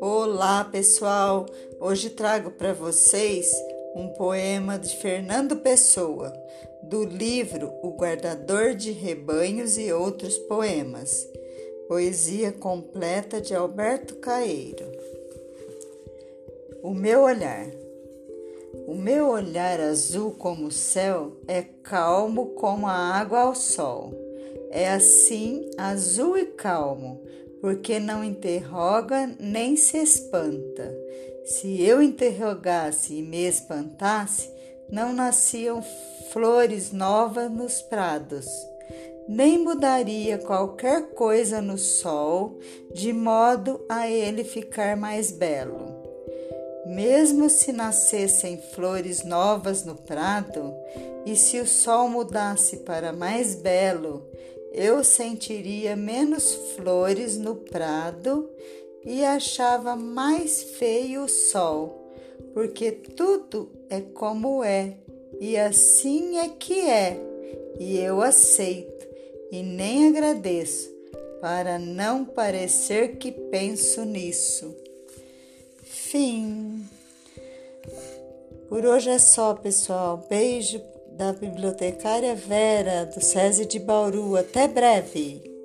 Olá, pessoal! Hoje trago para vocês um poema de Fernando Pessoa, do livro O Guardador de Rebanhos e Outros Poemas, poesia completa de Alberto Caeiro. O meu olhar. O meu olhar azul como o céu é calmo como a água ao sol. É assim, azul e calmo, porque não interroga nem se espanta. Se eu interrogasse e me espantasse, não nasciam flores novas nos prados, nem mudaria qualquer coisa no sol, de modo a ele ficar mais belo. Mesmo se nascessem flores novas no prado, e se o sol mudasse para mais belo, eu sentiria menos flores no prado e achava mais feio o sol, porque tudo é como é, e assim é que é, e eu aceito e nem agradeço, para não parecer que penso nisso. Fim. Por hoje é só, pessoal. Beijo da bibliotecária Vera, do SESI de Bauru. Até breve!